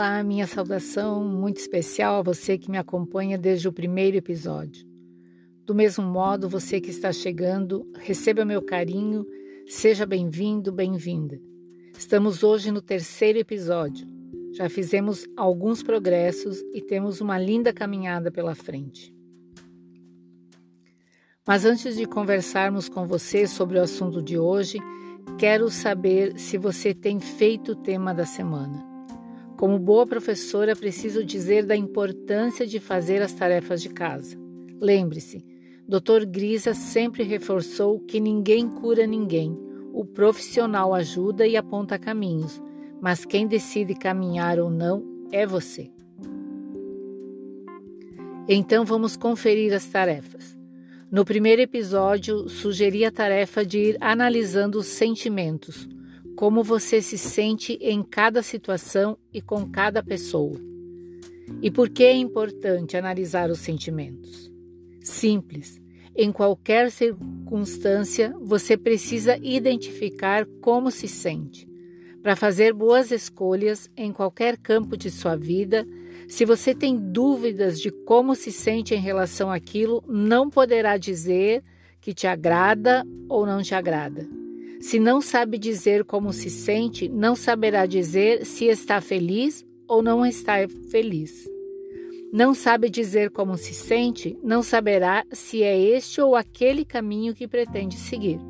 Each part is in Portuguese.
Olá, minha saudação muito especial a você que me acompanha desde o primeiro episódio. Do mesmo modo, você que está chegando, receba meu carinho, seja bem-vindo, bem-vinda. Estamos hoje no terceiro episódio. Já fizemos alguns progressos e temos uma linda caminhada pela frente. Mas antes de conversarmos com você sobre o assunto de hoje, quero saber se você tem feito o tema da semana. Como boa professora, preciso dizer da importância de fazer as tarefas de casa. Lembre-se, Dr. Grisa sempre reforçou que ninguém cura ninguém. O profissional ajuda e aponta caminhos, mas quem decide caminhar ou não é você. Então vamos conferir as tarefas. No primeiro episódio, sugeri a tarefa de ir analisando os sentimentos como você se sente em cada situação e com cada pessoa. E por que é importante analisar os sentimentos? Simples. Em qualquer circunstância, você precisa identificar como se sente. Para fazer boas escolhas em qualquer campo de sua vida, se você tem dúvidas de como se sente em relação àquilo, não poderá dizer que te agrada ou não te agrada. Se não sabe dizer como se sente, não saberá dizer se está feliz ou não está feliz. Não sabe dizer como se sente, não saberá se é este ou aquele caminho que pretende seguir.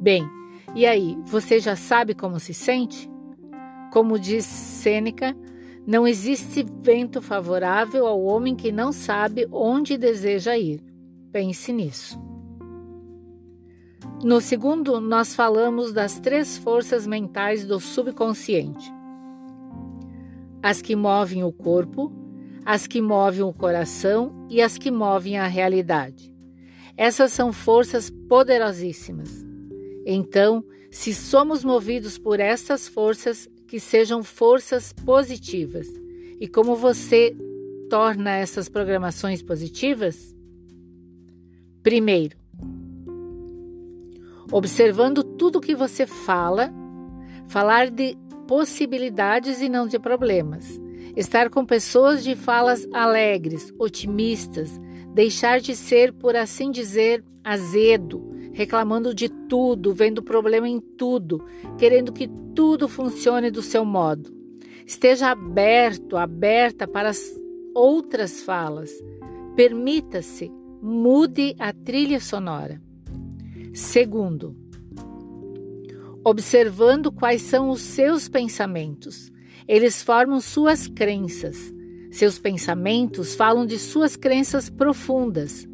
Bem, e aí, você já sabe como se sente? Como diz Sêneca, não existe vento favorável ao homem que não sabe onde deseja ir. Pense nisso. No segundo, nós falamos das três forças mentais do subconsciente: as que movem o corpo, as que movem o coração e as que movem a realidade. Essas são forças poderosíssimas. Então, se somos movidos por essas forças, que sejam forças positivas. E como você torna essas programações positivas? Primeiro, observando tudo que você fala, falar de possibilidades e não de problemas, estar com pessoas de falas alegres, otimistas, deixar de ser, por assim dizer, azedo, reclamando de tudo, vendo problema em tudo, querendo que tudo funcione do seu modo. Esteja aberto, aberta para as outras falas. Permita-se, mude a trilha sonora. Segundo, observando quais são os seus pensamentos. Eles formam suas crenças. Seus pensamentos falam de suas crenças profundas.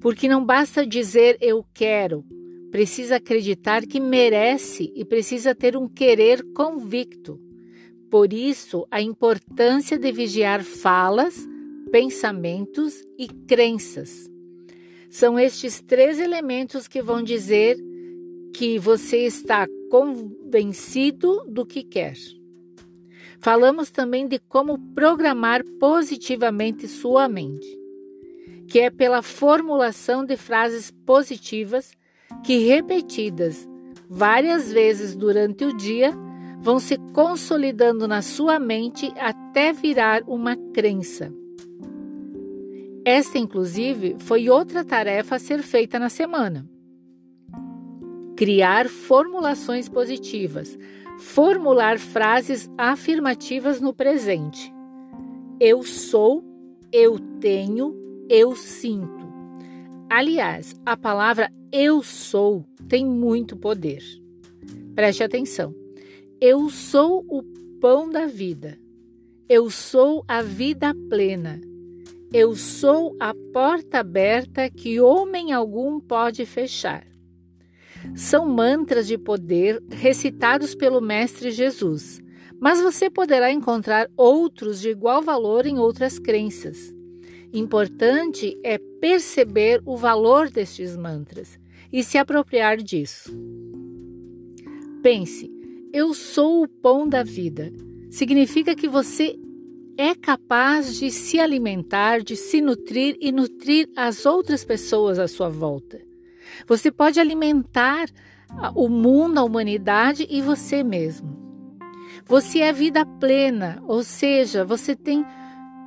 Porque não basta dizer eu quero, precisa acreditar que merece e precisa ter um querer convicto. Por isso, a importância de vigiar falas, pensamentos e crenças. São estes três elementos que vão dizer que você está convencido do que quer. Falamos também de como programar positivamente sua mente, que é pela formulação de frases positivas que, repetidas várias vezes durante o dia, vão se consolidando na sua mente até virar uma crença. Esta, inclusive, foi outra tarefa a ser feita na semana. Criar formulações positivas, formular frases afirmativas no presente. Eu sou, eu tenho, eu sinto. Aliás, a palavra eu sou tem muito poder. Preste atenção. Eu sou o pão da vida. Eu sou a vida plena. Eu sou a porta aberta que homem algum pode fechar. São mantras de poder recitados pelo Mestre Jesus, mas você poderá encontrar outros de igual valor em outras crenças. Importante é perceber o valor destes mantras e se apropriar disso. Pense, eu sou o pão da vida. Significa que você é capaz de se alimentar, de se nutrir e nutrir as outras pessoas à sua volta. Você pode alimentar o mundo, a humanidade e você mesmo. Você é vida plena, ou seja, você tem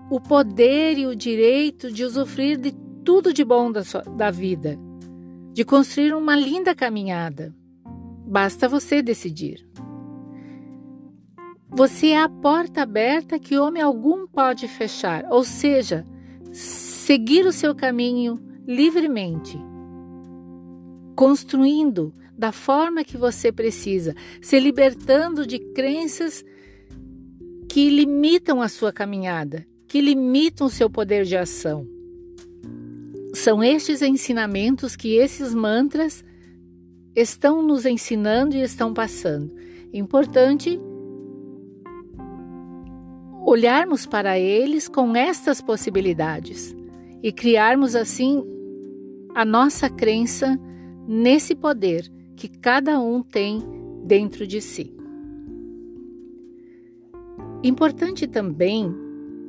o poder e o direito de usufruir de tudo de bom da, sua, da vida, de construir uma linda caminhada. Basta você decidir. Você é a porta aberta que homem algum pode fechar, ou seja, seguir o seu caminho livremente, construindo da forma que você precisa, se libertando de crenças que limitam a sua caminhada, que limitam o seu poder de ação. São estes ensinamentos que esses mantras estão nos ensinando e estão passando. Importante olharmos para eles com estas possibilidades e criarmos assim a nossa crença nesse poder que cada um tem dentro de si. Importante também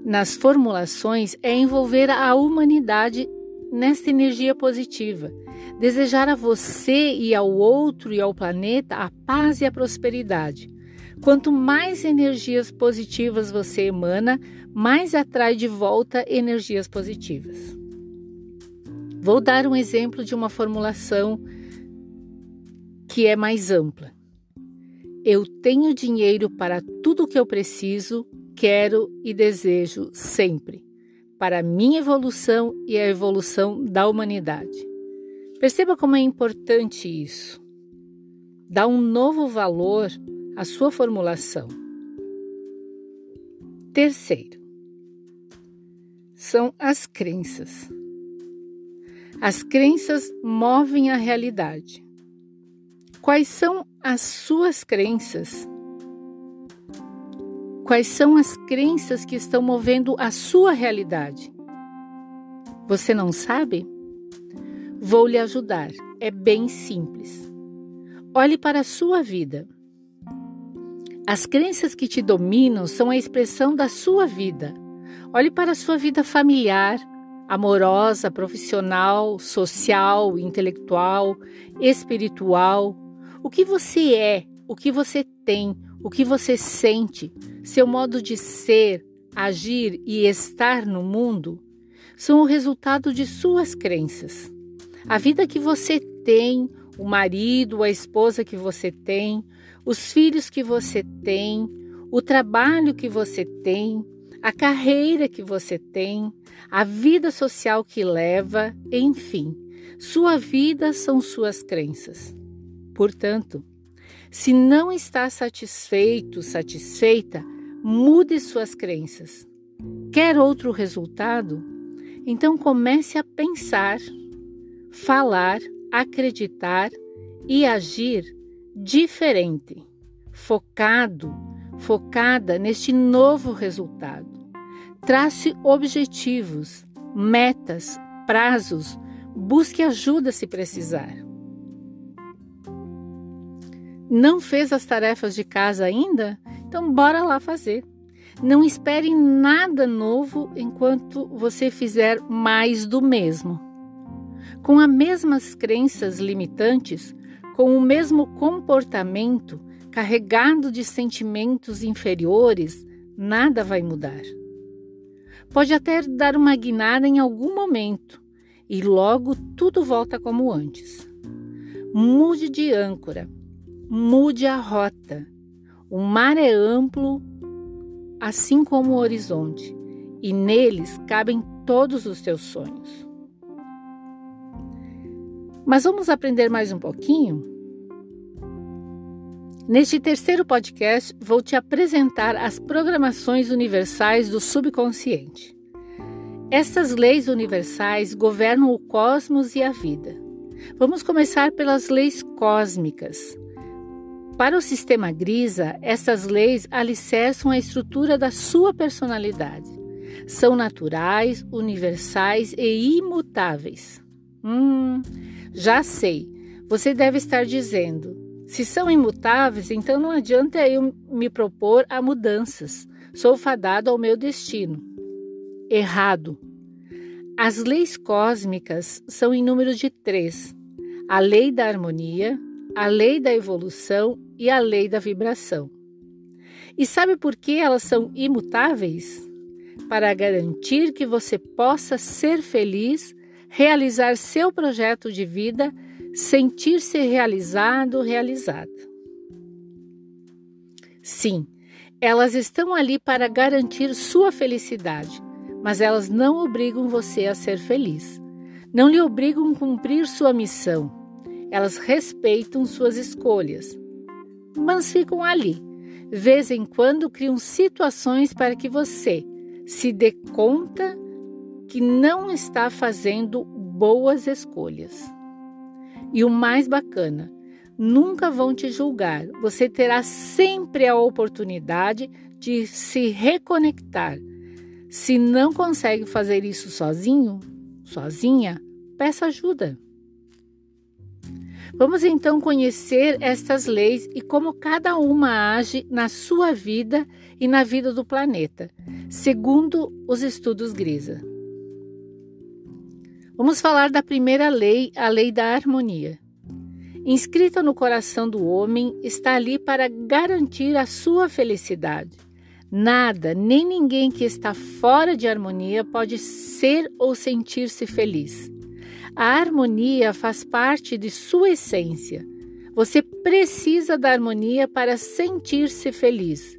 nas formulações é envolver a humanidade nesta energia positiva, desejar a você e ao outro e ao planeta a paz e a prosperidade. Quanto mais energias positivas você emana, mais atrai de volta energias positivas. Vou dar um exemplo de uma formulação que é mais ampla. Eu tenho dinheiro para tudo o que eu preciso, quero e desejo sempre, para a minha evolução e a evolução da humanidade. Perceba como é importante isso. Dá um novo valor à sua formulação. Terceiro, são as crenças. As crenças movem a realidade. Quais são as suas crenças? Quais são as crenças que estão movendo a sua realidade? Você não sabe? Vou lhe ajudar. É bem simples. Olhe para a sua vida. As crenças que te dominam são a expressão da sua vida. Olhe para a sua vida familiar, amorosa, profissional, social, intelectual, espiritual, o que você é, o que você tem, o que você sente, seu modo de ser, agir e estar no mundo são o resultado de suas crenças. A vida que você tem, o marido, a esposa que você tem, os filhos que você tem, o trabalho que você tem, a carreira que você tem, a vida social que leva, enfim, sua vida são suas crenças. Portanto, se não está satisfeito, satisfeita, mude suas crenças. Quer outro resultado? Então comece a pensar, falar, acreditar e agir diferente, focado, focada neste novo resultado. Trace objetivos, metas, prazos, busque ajuda se precisar. Não fez as tarefas de casa ainda? Então bora lá fazer. Não espere nada novo enquanto você fizer mais do mesmo. Com as mesmas crenças limitantes, com o mesmo comportamento, carregado de sentimentos inferiores, nada vai mudar. Pode até dar uma guinada em algum momento e logo tudo volta como antes. Mude de âncora, Mude a rota. O mar é amplo, assim como o horizonte, e neles cabem todos os teus sonhos. Mas vamos aprender mais um pouquinho? Neste terceiro podcast, vou te apresentar as programações universais do subconsciente. Essas leis universais governam o cosmos e a vida. Vamos começar pelas leis cósmicas. Para o sistema Grisa, essas leis alicerçam a estrutura da sua personalidade. São naturais, universais e imutáveis. Hum, já sei. Você deve estar dizendo: se são imutáveis, então não adianta eu me propor a mudanças. Sou fadado ao meu destino. Errado. As leis cósmicas são em número de três: a lei da harmonia, a lei da evolução e a lei da vibração. E sabe por que elas são imutáveis? Para garantir que você possa ser feliz, realizar seu projeto de vida, sentir-se realizado, realizada. Sim, elas estão ali para garantir sua felicidade, mas elas não obrigam você a ser feliz. Não lhe obrigam a cumprir sua missão. Elas respeitam suas escolhas, mas ficam ali. Vez em quando criam situações para que você se dê conta que não está fazendo boas escolhas. E o mais bacana, nunca vão te julgar. Você terá sempre a oportunidade de se reconectar. Se não consegue fazer isso sozinho, sozinha, peça ajuda. Vamos então conhecer estas leis e como cada uma age na sua vida e na vida do planeta, segundo os estudos Grisa. Vamos falar da primeira lei, a lei da harmonia. Inscrita no coração do homem, está ali para garantir a sua felicidade. Nada, nem ninguém que está fora de harmonia pode ser ou sentir-se feliz. A harmonia faz parte de sua essência. Você precisa da harmonia para sentir-se feliz.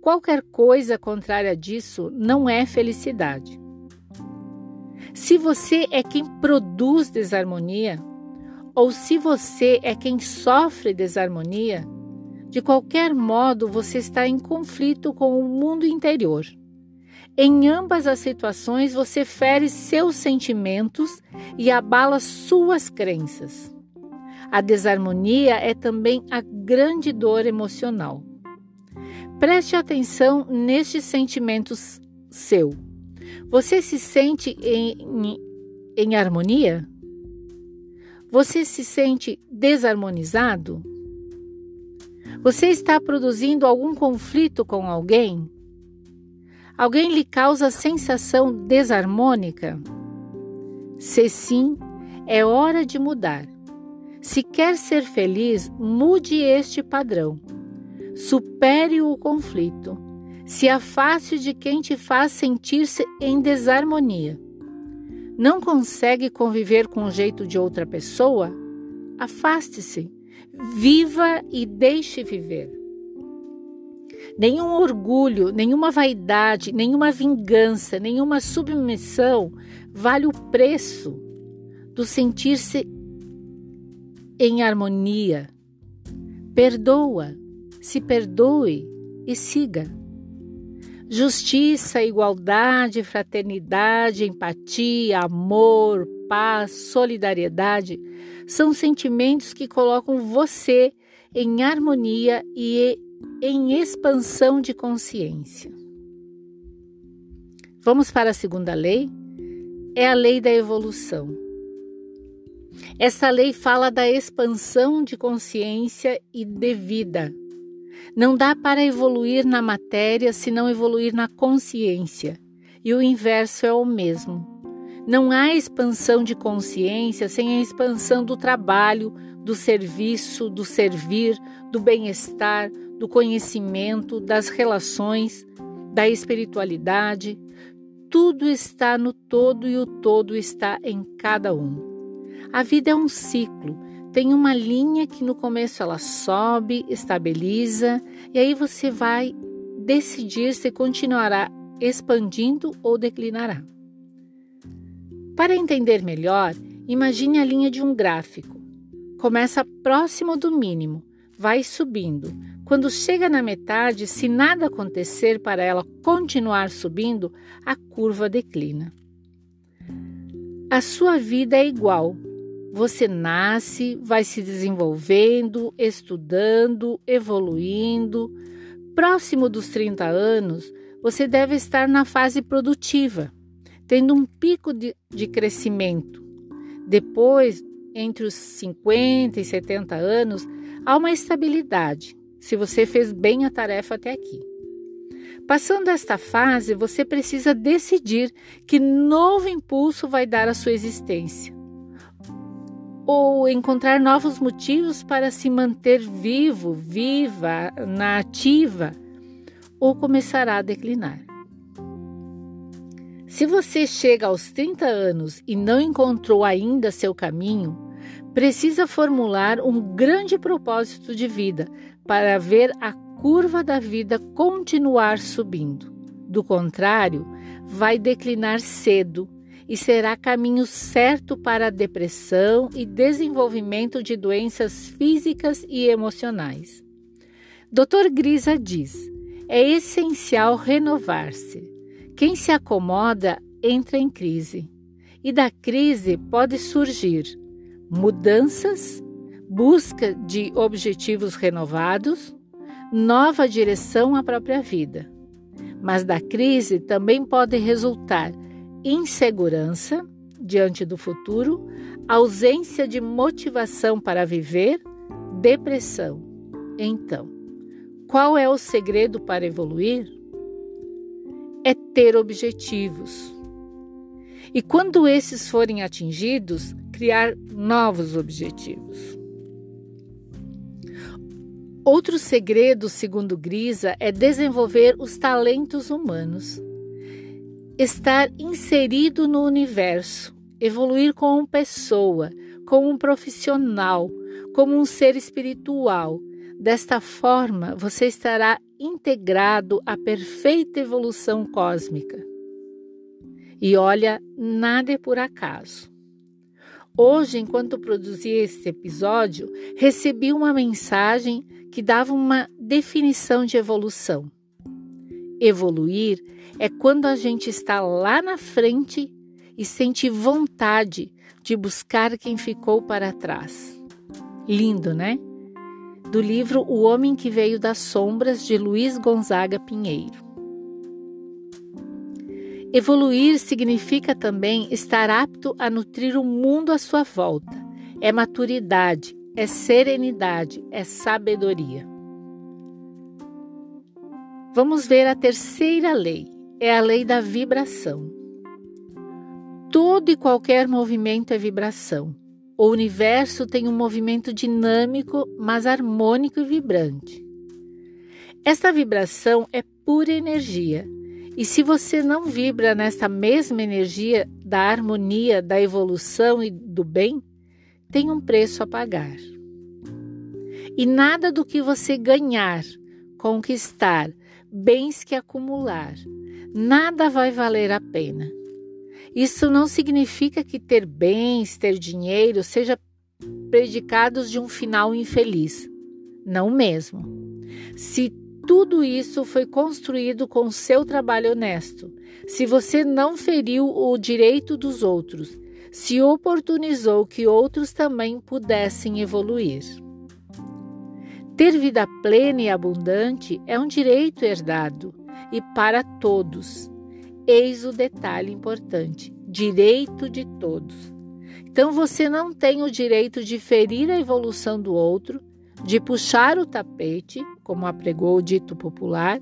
Qualquer coisa contrária disso não é felicidade. Se você é quem produz desarmonia, ou se você é quem sofre desarmonia, de qualquer modo você está em conflito com o mundo interior. Em ambas as situações, você fere seus sentimentos e abala suas crenças. A desarmonia é também a grande dor emocional. Preste atenção nestes sentimentos seu. Você se sente em, em, em harmonia? Você se sente desarmonizado? Você está produzindo algum conflito com alguém? Alguém lhe causa sensação desarmônica? Se sim, é hora de mudar. Se quer ser feliz, mude este padrão. Supere o conflito se afaste de quem te faz sentir-se em desarmonia. Não consegue conviver com o jeito de outra pessoa? Afaste-se, viva e deixe viver. Nenhum orgulho, nenhuma vaidade, nenhuma vingança, nenhuma submissão vale o preço do sentir-se em harmonia. Perdoa, se perdoe e siga. Justiça, igualdade, fraternidade, empatia, amor, paz, solidariedade são sentimentos que colocam você em harmonia e em expansão de consciência. Vamos para a segunda lei? É a lei da evolução. Essa lei fala da expansão de consciência e de vida. Não dá para evoluir na matéria se não evoluir na consciência, e o inverso é o mesmo. Não há expansão de consciência sem a expansão do trabalho, do serviço, do servir, do bem-estar, do conhecimento, das relações, da espiritualidade. Tudo está no todo e o todo está em cada um. A vida é um ciclo tem uma linha que no começo ela sobe, estabiliza, e aí você vai decidir se continuará expandindo ou declinará. Para entender melhor, imagine a linha de um gráfico. Começa próximo do mínimo, vai subindo. Quando chega na metade, se nada acontecer para ela continuar subindo, a curva declina. A sua vida é igual, você nasce, vai se desenvolvendo, estudando, evoluindo. Próximo dos 30 anos, você deve estar na fase produtiva, tendo um pico de, de crescimento. Depois, entre os 50 e 70 anos, há uma estabilidade, se você fez bem a tarefa até aqui. Passando esta fase, você precisa decidir que novo impulso vai dar à sua existência ou encontrar novos motivos para se manter vivo, viva, na ativa, ou começará a declinar. Se você chega aos 30 anos e não encontrou ainda seu caminho, precisa formular um grande propósito de vida para ver a curva da vida continuar subindo. Do contrário, vai declinar cedo e será caminho certo para a depressão e desenvolvimento de doenças físicas e emocionais. Dr. Grisa diz: é essencial renovar-se. Quem se acomoda entra em crise. E da crise pode surgir mudanças, busca de objetivos renovados, nova direção à própria vida. Mas da crise também pode resultar insegurança diante do futuro, ausência de motivação para viver, depressão. Então, qual é o segredo para evoluir? É ter objetivos. E quando esses forem atingidos, criar novos objetivos. Outro segredo, segundo Grisa, é desenvolver os talentos humanos estar inserido no universo, evoluir como pessoa, como um profissional, como um ser espiritual. Desta forma, você estará integrado à perfeita evolução cósmica. E olha, nada é por acaso. Hoje, enquanto produzia este episódio, recebi uma mensagem que dava uma definição de evolução. Evoluir é quando a gente está lá na frente e sente vontade de buscar quem ficou para trás. Lindo, né? Do livro O Homem que Veio das Sombras, de Luiz Gonzaga Pinheiro. Evoluir significa também estar apto a nutrir o mundo à sua volta. É maturidade, é serenidade, é sabedoria. Vamos ver a terceira lei, é a lei da vibração. Todo e qualquer movimento é vibração. O universo tem um movimento dinâmico, mas harmônico e vibrante. Esta vibração é pura energia. E se você não vibra nesta mesma energia da harmonia, da evolução e do bem, tem um preço a pagar. E nada do que você ganhar, conquistar, bens que acumular. Nada vai valer a pena. Isso não significa que ter bens, ter dinheiro, seja predicados de um final infeliz. Não mesmo. Se tudo isso foi construído com seu trabalho honesto, se você não feriu o direito dos outros, se oportunizou que outros também pudessem evoluir. Ter vida plena e abundante é um direito herdado e para todos. Eis o detalhe importante: direito de todos. Então você não tem o direito de ferir a evolução do outro, de puxar o tapete, como apregou o dito popular,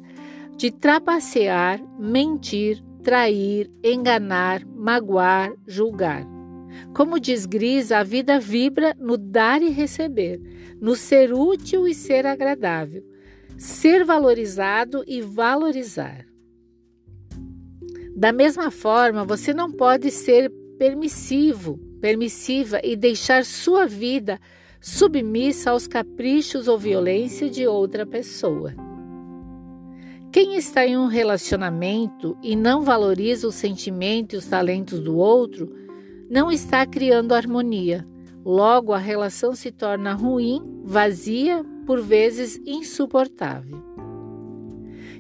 de trapacear, mentir, trair, enganar, magoar, julgar. Como diz Gris, a vida vibra no dar e receber, no ser útil e ser agradável, ser valorizado e valorizar. Da mesma forma, você não pode ser permissivo, permissiva e deixar sua vida submissa aos caprichos ou violência de outra pessoa. Quem está em um relacionamento e não valoriza os sentimentos e os talentos do outro, não está criando harmonia. Logo, a relação se torna ruim, vazia, por vezes insuportável.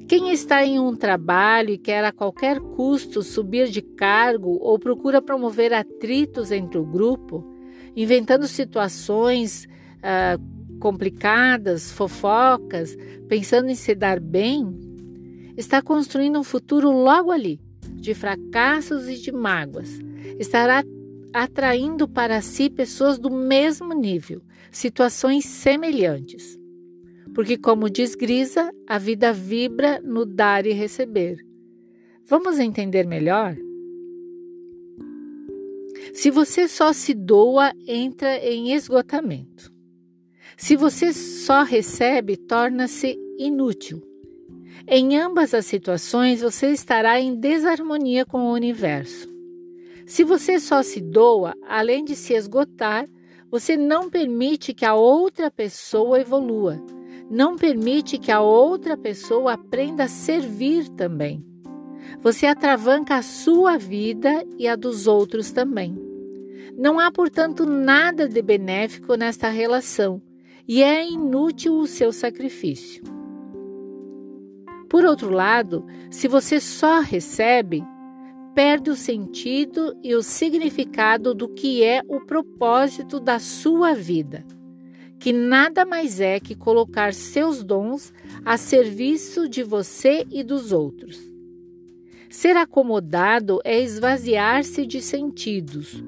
Quem está em um trabalho e quer a qualquer custo subir de cargo ou procura promover atritos entre o grupo, inventando situações ah, complicadas, fofocas, pensando em se dar bem, está construindo um futuro logo ali, de fracassos e de mágoas. Estará atraindo para si pessoas do mesmo nível, situações semelhantes. Porque, como diz Grisa, a vida vibra no dar e receber. Vamos entender melhor? Se você só se doa, entra em esgotamento. Se você só recebe, torna-se inútil. Em ambas as situações, você estará em desarmonia com o universo. Se você só se doa, além de se esgotar, você não permite que a outra pessoa evolua, não permite que a outra pessoa aprenda a servir também. Você atravanca a sua vida e a dos outros também. Não há, portanto, nada de benéfico nesta relação e é inútil o seu sacrifício. Por outro lado, se você só recebe, perde o sentido e o significado do que é o propósito da sua vida, que nada mais é que colocar seus dons a serviço de você e dos outros. Ser acomodado é esvaziar-se de sentidos.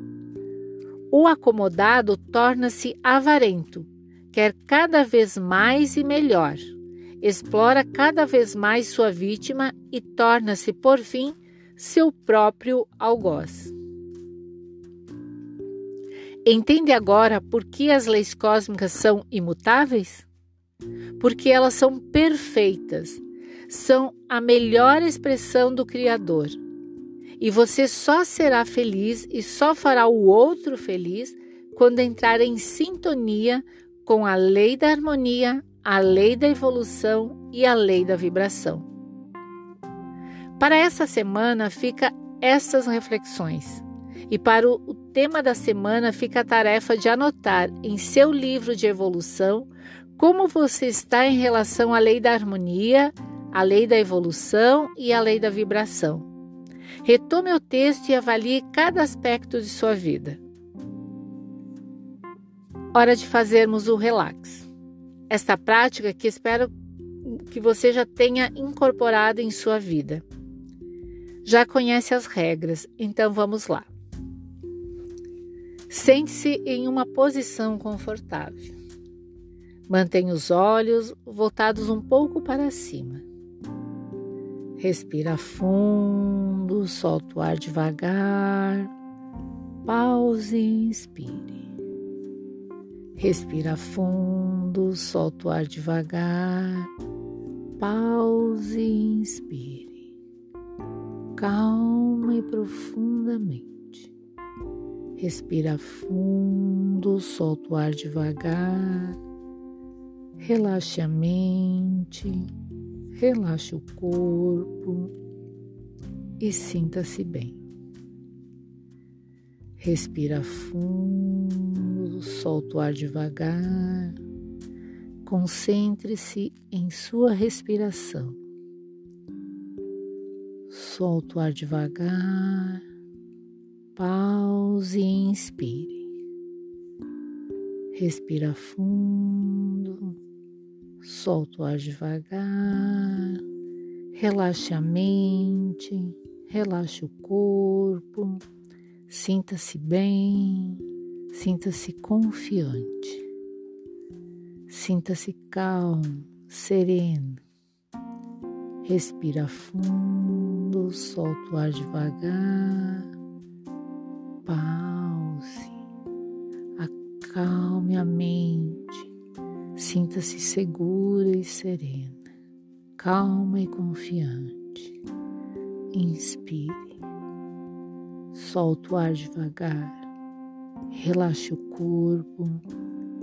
O acomodado torna-se avarento, quer cada vez mais e melhor, explora cada vez mais sua vítima e torna-se, por fim, seu próprio algoz. Entende agora por que as leis cósmicas são imutáveis? Porque elas são perfeitas, são a melhor expressão do Criador. E você só será feliz e só fará o outro feliz quando entrar em sintonia com a lei da harmonia, a lei da evolução e a lei da vibração. Para essa semana fica essas reflexões. E para o tema da semana fica a tarefa de anotar em seu livro de evolução como você está em relação à lei da harmonia, à lei da evolução e à lei da vibração. Retome o texto e avalie cada aspecto de sua vida. Hora de fazermos o relax. Esta prática que espero que você já tenha incorporado em sua vida já conhece as regras, então vamos lá. Sente-se em uma posição confortável. Mantenha os olhos voltados um pouco para cima. Respira fundo, solta o ar devagar. Pause e inspire. Respira fundo, solta o ar devagar. Pause e inspire calma e profundamente. Respira fundo, solta o ar devagar. Relaxe a mente, relaxe o corpo e sinta-se bem. Respira fundo, solta o ar devagar. Concentre-se em sua respiração. Solta o ar devagar. Pause e inspire. Respira fundo. Solta o ar devagar. Relaxe a mente. Relaxe o corpo. Sinta-se bem. Sinta-se confiante. Sinta-se calmo, sereno. Respira fundo, solta o ar devagar. Pause. Acalme a mente. Sinta-se segura e serena, calma e confiante. Inspire. Solta o ar devagar. Relaxe o corpo,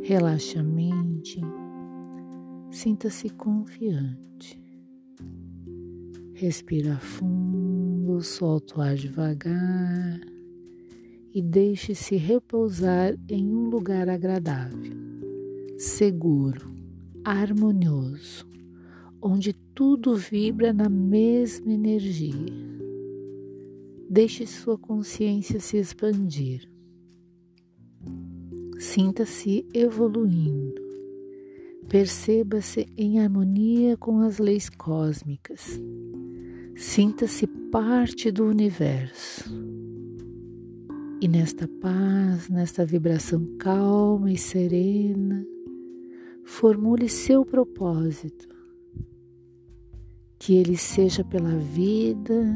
relaxe a mente. Sinta-se confiante. Respira fundo, solta o ar devagar e deixe-se repousar em um lugar agradável, seguro, harmonioso, onde tudo vibra na mesma energia. Deixe sua consciência se expandir. Sinta-se evoluindo. Perceba-se em harmonia com as leis cósmicas Sinta-se parte do universo. E nesta paz, nesta vibração calma e serena, formule seu propósito. Que ele seja pela vida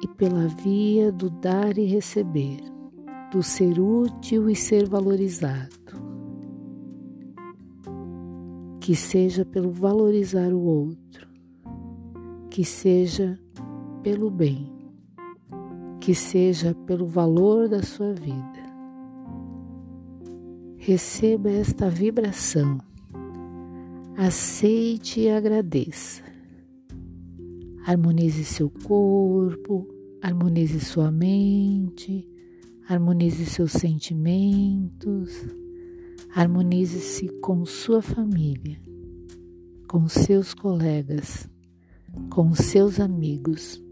e pela via do dar e receber, do ser útil e ser valorizado. Que seja pelo valorizar o outro, que seja pelo bem, que seja pelo valor da sua vida. Receba esta vibração, aceite e agradeça. Harmonize seu corpo, harmonize sua mente, harmonize seus sentimentos, harmonize-se com sua família, com seus colegas, com seus amigos,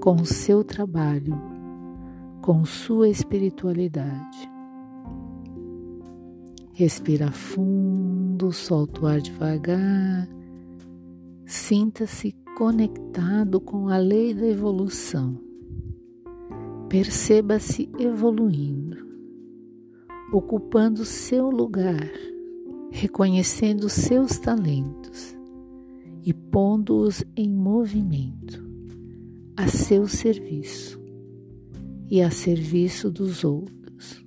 com seu trabalho, com sua espiritualidade. Respira fundo, solta o ar devagar, sinta-se conectado com a lei da evolução. Perceba-se evoluindo, ocupando seu lugar, reconhecendo seus talentos pondo-os em movimento a seu serviço e a serviço dos outros.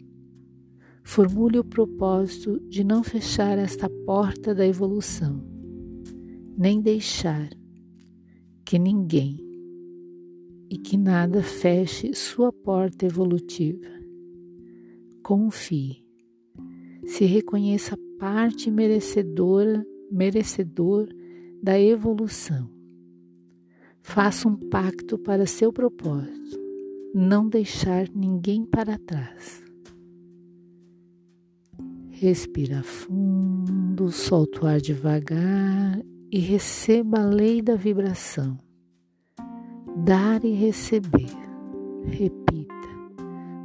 Formule o propósito de não fechar esta porta da evolução, nem deixar que ninguém e que nada feche sua porta evolutiva. Confie. Se reconheça parte merecedora, merecedor da evolução. Faça um pacto para seu propósito, não deixar ninguém para trás. Respira fundo, solta o ar devagar e receba a lei da vibração dar e receber. Repita.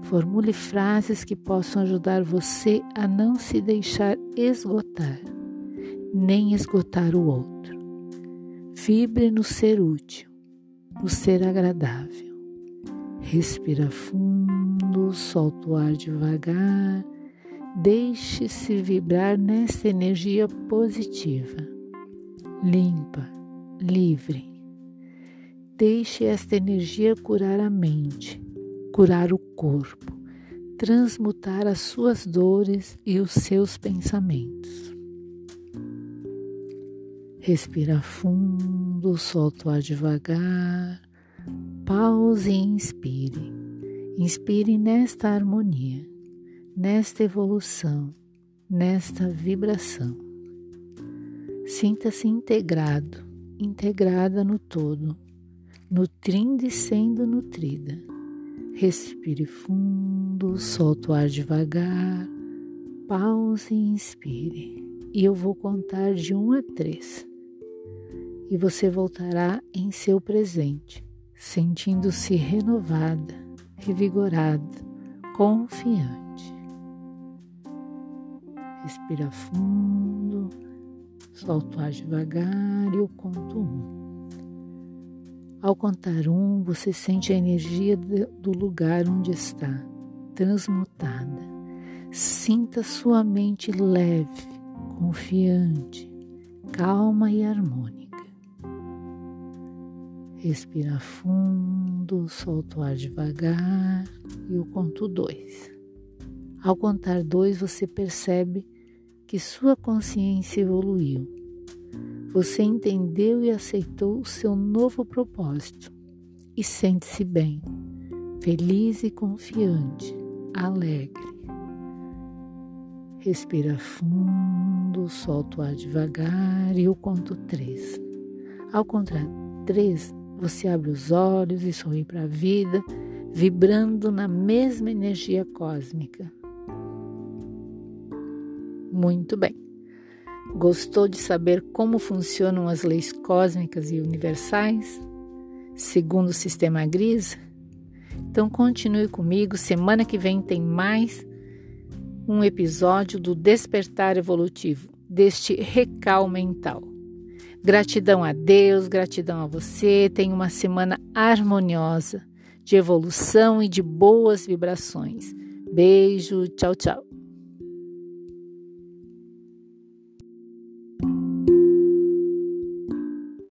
Formule frases que possam ajudar você a não se deixar esgotar, nem esgotar o outro. Vibre no ser útil, no ser agradável. Respira fundo, solta o ar devagar. Deixe-se vibrar nessa energia positiva, limpa, livre Deixe esta energia curar a mente, curar o corpo, transmutar as suas dores e os seus pensamentos. Respira fundo, solta o ar devagar, pause e inspire. Inspire nesta harmonia, nesta evolução, nesta vibração. Sinta-se integrado, integrada no todo nutrindo e sendo nutrida. Respire fundo, solta o ar devagar, pause e inspire. E eu vou contar de um a três. E você voltará em seu presente, sentindo-se renovada, revigorada, confiante. Respira fundo, solta o ar devagar e eu conto um. Ao contar um, você sente a energia do lugar onde está, transmutada. Sinta sua mente leve, confiante, calma e harmônica. Respira fundo, solta o ar devagar e eu conto dois. Ao contar dois, você percebe que sua consciência evoluiu você entendeu e aceitou o seu novo propósito e sente-se bem, feliz e confiante, alegre. Respira fundo, solta o ar devagar e eu conto três. Ao contar três, você abre os olhos e sorri para a vida, vibrando na mesma energia cósmica. Muito bem. Gostou de saber como funcionam as leis cósmicas e universais, segundo o sistema GRIS? Então continue comigo, semana que vem tem mais um episódio do Despertar Evolutivo, deste recal mental. Gratidão a Deus, gratidão a você, tenha uma semana harmoniosa, de evolução e de boas vibrações. Beijo, tchau, tchau.